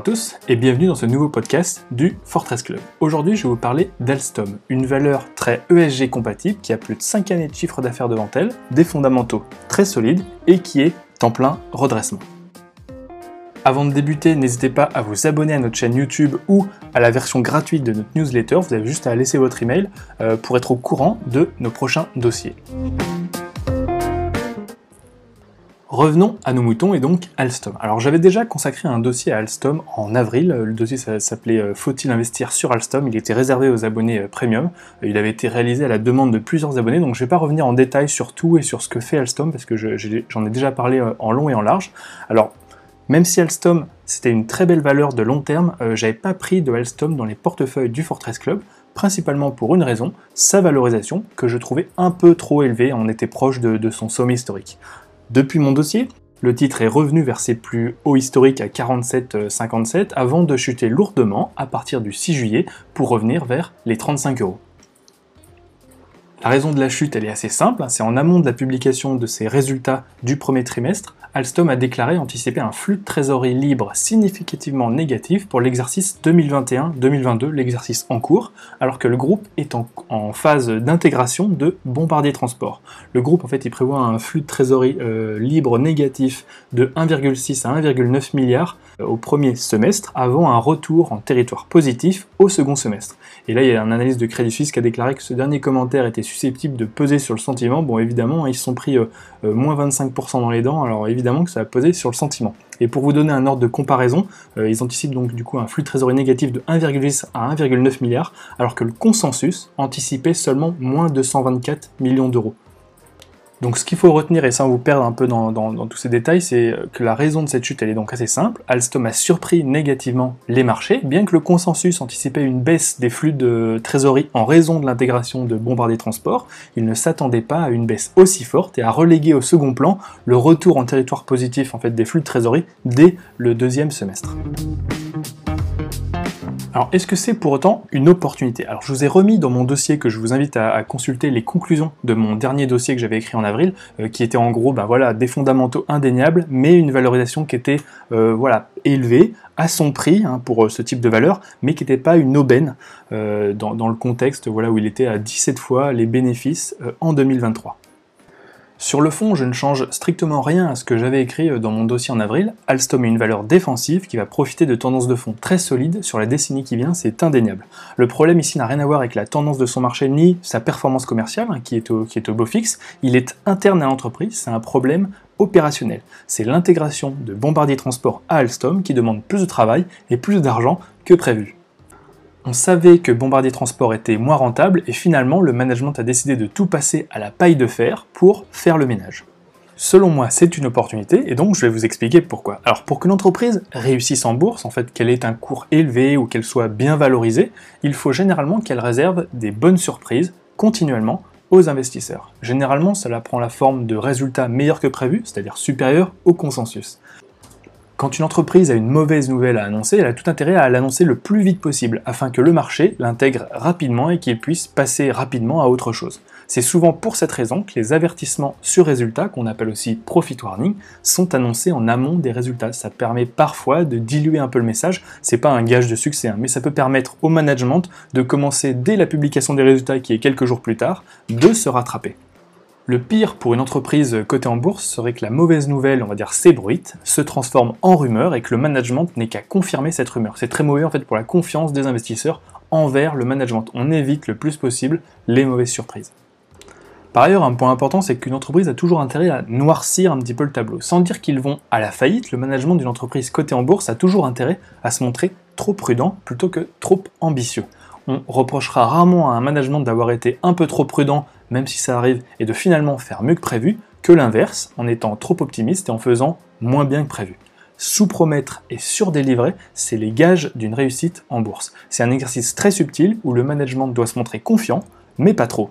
à tous et bienvenue dans ce nouveau podcast du Fortress Club. Aujourd'hui, je vais vous parler d'Alstom, une valeur très ESG compatible qui a plus de 5 années de chiffre d'affaires devant elle, des fondamentaux très solides et qui est en plein redressement. Avant de débuter, n'hésitez pas à vous abonner à notre chaîne YouTube ou à la version gratuite de notre newsletter. Vous avez juste à laisser votre email euh, pour être au courant de nos prochains dossiers. Revenons à nos moutons et donc Alstom. Alors j'avais déjà consacré un dossier à Alstom en avril. Le dossier s'appelait euh, Faut-il investir sur Alstom? Il était réservé aux abonnés euh, premium. Il avait été réalisé à la demande de plusieurs abonnés, donc je ne vais pas revenir en détail sur tout et sur ce que fait Alstom parce que j'en ai déjà parlé euh, en long et en large. Alors même si Alstom c'était une très belle valeur de long terme, j'avais pas pris de Alstom dans les portefeuilles du Fortress Club principalement pour une raison, sa valorisation, que je trouvais un peu trop élevée, on était proche de son sommet historique. Depuis mon dossier, le titre est revenu vers ses plus hauts historiques à 47,57 avant de chuter lourdement à partir du 6 juillet pour revenir vers les 35 euros. La raison de la chute, elle est assez simple, hein. c'est en amont de la publication de ses résultats du premier trimestre, Alstom a déclaré anticiper un flux de trésorerie libre significativement négatif pour l'exercice 2021-2022, l'exercice en cours, alors que le groupe est en, phase d'intégration de Bombardier Transport. Le groupe, en fait, il prévoit un flux de trésorerie euh, libre négatif de 1,6 à 1,9 milliards euh, au premier semestre, avant un retour en territoire positif au second semestre. Et là, il y a un analyste de Crédit Suisse qui a déclaré que ce dernier commentaire était susceptible de peser sur le sentiment. Bon, évidemment, ils se sont pris euh, moins 25% dans les dents, alors évidemment, que ça va peser sur le sentiment. Et pour vous donner un ordre de comparaison, euh, ils anticipent donc du coup un flux de trésorerie négatif de 1,10 à 1,9 milliard, alors que le consensus anticipait seulement moins de 124 millions d'euros. Donc ce qu'il faut retenir, et sans vous perdre un peu dans, tous ces détails, c'est que la raison de cette chute, elle est donc assez simple. Alstom a surpris négativement les marchés, bien que le consensus anticipait une baisse des flux de trésorerie en raison de l'intégration de Bombardier Transport, il ne s'attendait pas à une baisse aussi forte et à reléguer au second plan le retour en territoire positif en fait, des flux de trésorerie dès le deuxième semestre. Alors, est-ce que c'est pour autant une opportunité? Alors, je vous ai remis dans mon dossier que je vous invite à, consulter les conclusions de mon dernier dossier que j'avais écrit en avril, euh, qui était en gros, ben voilà, des fondamentaux indéniables, mais une valorisation qui était, euh, voilà, élevée à son prix hein, pour euh, ce type de valeur, mais qui n'était pas une aubaine dans, dans, le contexte, voilà, où il était à 17 fois les bénéfices en 2023. Sur le fond, je ne change strictement rien à ce que j'avais écrit euh, dans mon dossier en avril. Alstom est une valeur défensive qui va profiter de tendances de fond très solides sur la décennie qui vient, c'est indéniable. Le problème ici n'a rien à voir avec la tendance de son marché ni sa performance commerciale, hein, qui, est au, qui est au beau fixe. Il est interne à l'entreprise, c'est un problème opérationnel. C'est l'intégration de Bombardier Transport à Alstom qui demande plus de travail et plus d'argent que prévu. On savait que Bombardier Transport était moins rentable et finalement le management a décidé de tout passer à la paille de fer pour faire le ménage. Selon moi, c'est une opportunité et donc je vais vous expliquer pourquoi. Alors pour que l'entreprise réussisse en bourse, en fait qu'elle ait un cours élevé ou qu'elle soit bien valorisée, il faut généralement qu'elle réserve des bonnes surprises continuellement aux investisseurs. Généralement, cela prend la forme de résultats meilleurs que prévus, c'est-à-dire supérieurs au consensus. Quand une entreprise a une mauvaise nouvelle à annoncer, elle a tout intérêt à l'annoncer le plus vite possible, afin que le marché l'intègre rapidement et qu'il puisse passer rapidement à autre chose. C'est souvent pour cette raison que les avertissements sur résultats, qu'on appelle aussi profit warning, sont annoncés en amont des résultats. Ça permet parfois de diluer un peu le message, c'est pas un gage de succès, hein, mais ça peut permettre au management de commencer dès la publication des résultats qui est quelques jours plus tard, de se rattraper. Le pire pour une entreprise cotée en bourse serait que la mauvaise nouvelle, on va dire s'ébruite, se transforme en rumeur et que le management n'ait qu'à confirmer cette rumeur. C'est très mauvais en fait pour la confiance des investisseurs envers le management. On évite le plus possible les mauvaises surprises. Par ailleurs, un point important, c'est qu'une entreprise a toujours intérêt à noircir un petit peu le tableau. Sans dire qu'ils vont à la faillite, le management d'une entreprise cotée en bourse a toujours intérêt à se montrer trop prudent plutôt que trop ambitieux. On reprochera rarement à un management d'avoir été un peu trop prudent même si ça arrive, et de finalement faire mieux que prévu, que l'inverse, en étant trop optimiste et en faisant moins bien que prévu. Sous-promettre et surdélivrer, c'est les gages d'une réussite en bourse. C'est un exercice très subtil où le management doit se montrer confiant, mais pas trop.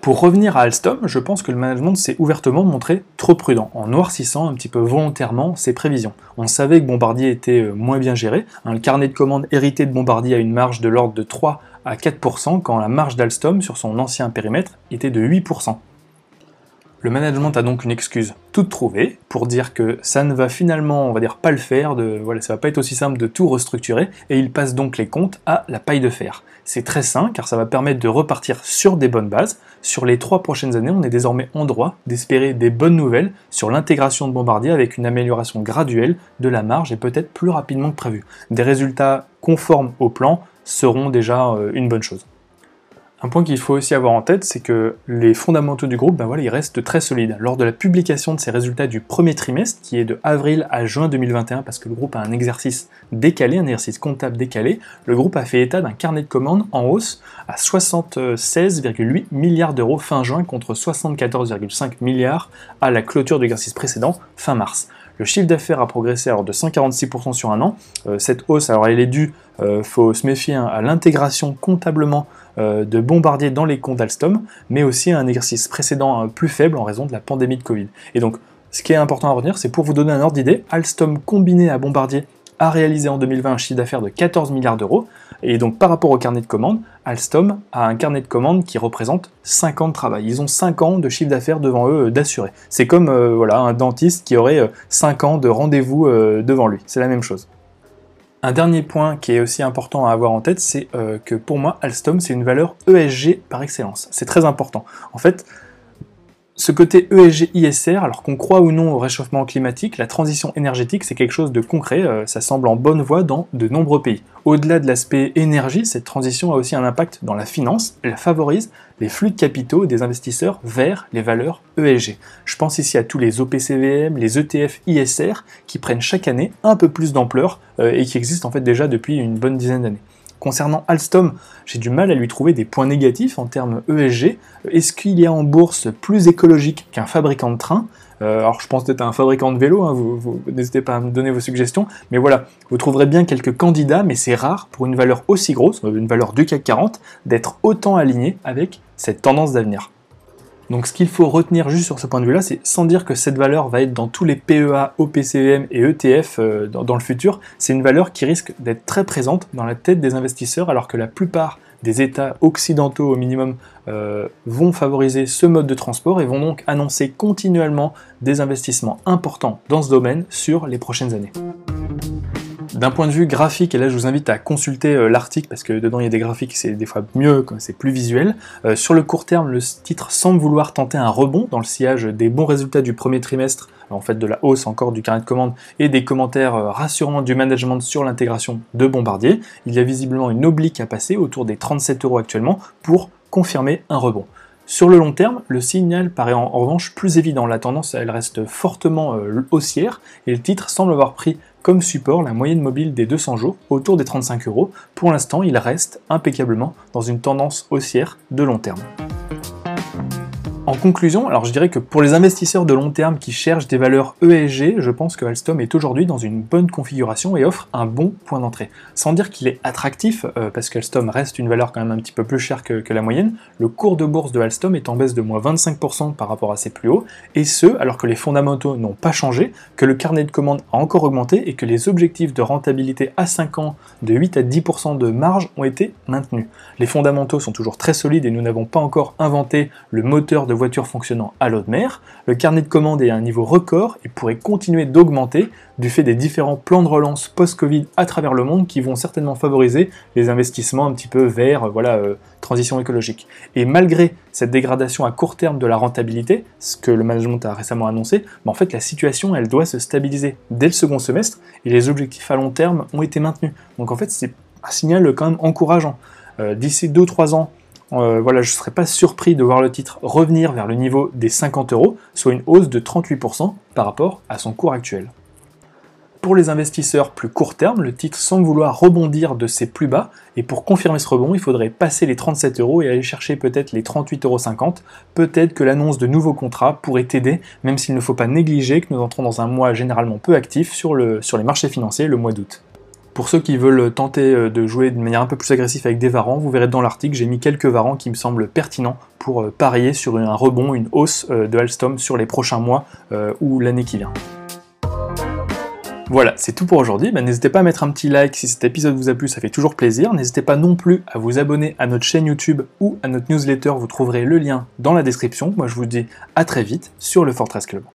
Pour revenir à Alstom, je pense que le management s'est ouvertement montré trop prudent, en noircissant un petit peu volontairement ses prévisions. On savait que Bombardier était euh, moins bien géré, un carnet de commandes hérité de Bombardier a une marge de l'ordre de 3 à 4% quand la marge d'Alstom sur son ancien périmètre était de 8%. Le management a donc une excuse toute trouvée pour dire que ça ne va finalement, on va dire, pas le faire, de, voilà, ça va pas être aussi simple de tout restructurer, et il passe donc les comptes à la paille de fer. C'est très sain car ça va permettre de repartir sur des bonnes bases. Sur les trois prochaines années, on est désormais en droit d'espérer des bonnes nouvelles sur l'intégration de Bombardier avec une amélioration graduelle de la marge et peut-être plus rapidement que prévu. Des résultats conformes au plan seront déjà euh, une bonne chose. Un point qu'il faut aussi avoir en tête, c'est que les fondamentaux du groupe, ben voilà, ils restent très solides. Lors de la publication de ces résultats du premier trimestre, qui est de avril à juin 2021, parce que le groupe a un exercice décalé, un exercice comptable décalé, le groupe a fait état d'un carnet de commandes en hausse à 76,8 milliards d'euros fin juin contre 74,5 milliards à la clôture de l'exercice précédent fin mars. Le chiffre d'affaires a progressé alors de 146% sur un an. Euh, cette hausse, alors elle est due, euh, faut se méfier, hein, à l'intégration comptablement euh, de Bombardier dans les comptes d'Alstom, mais aussi à un exercice précédent plus faible en raison de la pandémie de Covid. Et donc, ce qui est important à retenir, c'est pour vous donner un ordre d'idée, Alstom combiné à Bombardier a réalisé en 2020 un chiffre d'affaires de 14 milliards d'euros. Et donc par rapport au carnet de commandes, Alstom a un carnet de commandes qui représente 5 ans de travail. Ils ont 5 ans de chiffre d'affaires devant eux euh, d'assurer. C'est comme euh, voilà, un dentiste qui aurait 5 euh, ans de rendez-vous devant lui. C'est la même chose. Un dernier point qui est aussi important à avoir en tête, c'est que pour moi, Alstom, c'est une valeur ESG par excellence. C'est très important. En fait, ce côté ESG-ISR, alors qu'on croit ou non au réchauffement climatique, la transition énergétique, c'est quelque chose de concret, euh, ça semble en bonne voie dans de nombreux pays. Au-delà de l'aspect énergie, cette transition a aussi un impact dans la finance, elle favorise les flux de capitaux des investisseurs vers les valeurs ESG. Je pense ici à tous les OPCVM, les ETF ISR, qui prennent chaque année un peu plus d'ampleur euh, et qui existent en fait déjà depuis une bonne dizaine d'années. Concernant Alstom, j'ai du mal à lui trouver des points négatifs en termes ESG. Est-ce qu'il y a en bourse plus écologique qu'un fabricant de train euh, alors je pense à un fabricant de vélo, hein, vous, n'hésitez pas à me donner vos suggestions, mais voilà, vous trouverez bien quelques candidats, mais c'est rare pour une valeur aussi grosse, une valeur du CAC 40, d'être autant aligné avec cette tendance d'avenir. Donc ce qu'il faut retenir juste sur ce point de vue-là, c'est sans dire que cette valeur va être dans tous les PEA, OPCVM et ETF euh, dans, le futur, c'est une valeur qui risque d'être très présente dans la tête des investisseurs alors que la plupart des États occidentaux au minimum euh, vont favoriser ce mode de transport et vont donc annoncer continuellement des investissements importants dans ce domaine sur les prochaines années. D'un point de vue graphique, et là je vous invite à consulter euh, l'article parce que dedans il y a des graphiques, c'est des fois mieux, c'est plus visuel. Euh, sur le court terme, le titre semble vouloir tenter un rebond dans le sillage des bons résultats du premier trimestre, en fait de la hausse encore du carnet de commande et des commentaires euh, rassurants du management sur l'intégration de Bombardier. Il y a visiblement une oblique à passer autour des 37 euros actuellement pour confirmer un rebond. Sur le long terme, le signal paraît en, revanche plus évident. La tendance, elle reste fortement haussière et le titre semble avoir pris comme support la moyenne mobile des 200 jours autour des 35 euros. Pour l'instant, il reste impeccablement dans une tendance haussière de long terme. En conclusion, alors je dirais que pour les investisseurs de long terme qui cherchent des valeurs ESG, je pense que Alstom est aujourd'hui dans une bonne configuration et offre un bon point d'entrée. Sans dire qu'il est attractif, euh, parce qu'Alstom reste une valeur quand même un petit peu plus chère que, la moyenne, le cours de bourse de Alstom est en baisse de moins 25% par rapport à ses plus hauts, et ce alors que les fondamentaux n'ont pas changé, que le carnet de commandes a encore augmenté et que les objectifs de rentabilité à 5 ans de 8 à 10% de marge ont été maintenus. Les fondamentaux sont toujours très solides et nous n'avons pas encore inventé le moteur de fonctionnant à l'eau de mer, le carnet de commandes est à un niveau record et pourrait continuer d'augmenter du fait des différents plans de relance post-Covid à travers le monde qui vont certainement favoriser les investissements un petit peu vers voilà, euh, transition écologique. Et malgré cette dégradation à court terme de la rentabilité, ce que le management a récemment annoncé, bah, en fait la situation elle doit se stabiliser dès le second semestre et les objectifs à long terme ont été maintenus. Donc en fait c'est un signal quand même encourageant. Euh, d'ici 2-3 ans, euh, voilà, je ne serais pas surpris de voir le titre revenir vers le niveau des 50 euros, soit une hausse de 38% par rapport à son cours actuel. Pour les investisseurs plus court terme, le titre semble vouloir rebondir de ses plus bas, et pour confirmer ce rebond, il faudrait passer les 37 euros et aller chercher peut-être les 38,50 euros. Peut-être que l'annonce de nouveaux contrats pourrait aider, même s'il ne faut pas négliger que nous entrons dans un mois généralement peu actif sur les marchés financiers, le mois d'août. Pour ceux qui veulent tenter euh, de jouer de manière un peu plus agressive avec des varans, vous verrez dans l'article, j'ai mis quelques varans qui me semblent pertinents pour euh, parier sur un rebond, une hausse euh, de Alstom sur les prochains mois ou l'année qui vient. Voilà, c'est tout pour aujourd'hui. Bah, n'hésitez pas à mettre un petit like si cet épisode vous a plu, ça fait toujours plaisir. N'hésitez pas non plus à vous abonner à notre chaîne YouTube ou à notre newsletter, vous trouverez le lien dans la description. Moi je vous dis à très vite sur le Fortress Club.